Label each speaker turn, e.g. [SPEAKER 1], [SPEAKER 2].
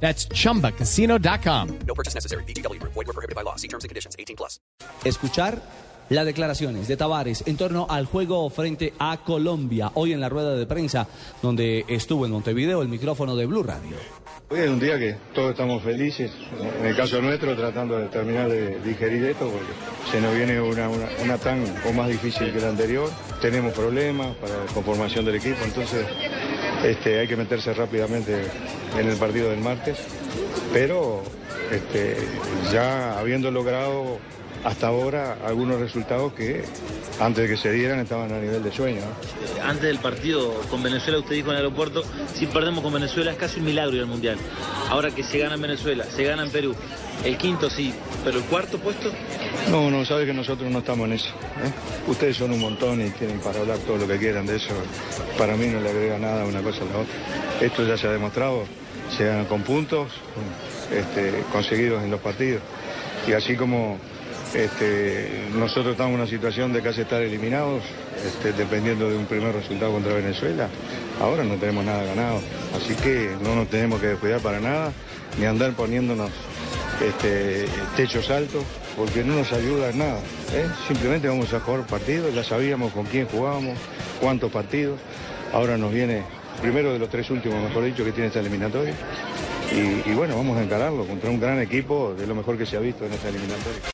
[SPEAKER 1] That's chumbacasino.com.
[SPEAKER 2] No purchase necessary. BGW. Void were prohibited by law. See terms and conditions. 18 plus.
[SPEAKER 3] escuchar las declaraciones de Tavares en torno al juego frente a Colombia. Hoy en la rueda de prensa donde estuvo en Montevideo el micrófono de Blue Radio.
[SPEAKER 4] Hoy es un día que todos estamos felices, en el caso nuestro tratando de terminar de digerir esto porque se nos viene una, una, una tan o más difícil que la anterior, tenemos problemas para la conformación del equipo, entonces este, hay que meterse rápidamente en el partido del martes, pero este, ya habiendo logrado hasta ahora algunos resultados que antes de que se dieran estaban a nivel de sueño.
[SPEAKER 5] Antes del partido con Venezuela, usted dijo en el aeropuerto, si perdemos con Venezuela es casi un milagro el Mundial. Ahora que se gana en Venezuela, se gana en Perú, el quinto sí, pero el cuarto puesto,
[SPEAKER 4] No, no, sabe que nosotros no estamos en eso. ¿eh? Ustedes son un montón y tienen para hablar todo lo que quieran de eso. Para mí no le agrega nada una cosa a la otra. Esto ya se ha demostrado, se gana con puntos este, conseguidos en los partidos. Y así como este, nosotros estamos en una situación de casi estar eliminados, este, dependiendo de un primer resultado contra Venezuela, ahora no tenemos nada ganado. Así que no nos tenemos que descuidar para nada, ni andar poniéndonos techos altos, porque no nos ayuda en nada. ¿eh? Simplemente vamos a jugar partidos, ya sabíamos con quién jugábamos, cuántos partidos. Ahora nos viene, primero de los tres últimos, mejor dicho, que tiene esta eliminatoria. Y, y bueno, vamos a encararlo contra un gran equipo de lo mejor que se ha visto en esta eliminatoria.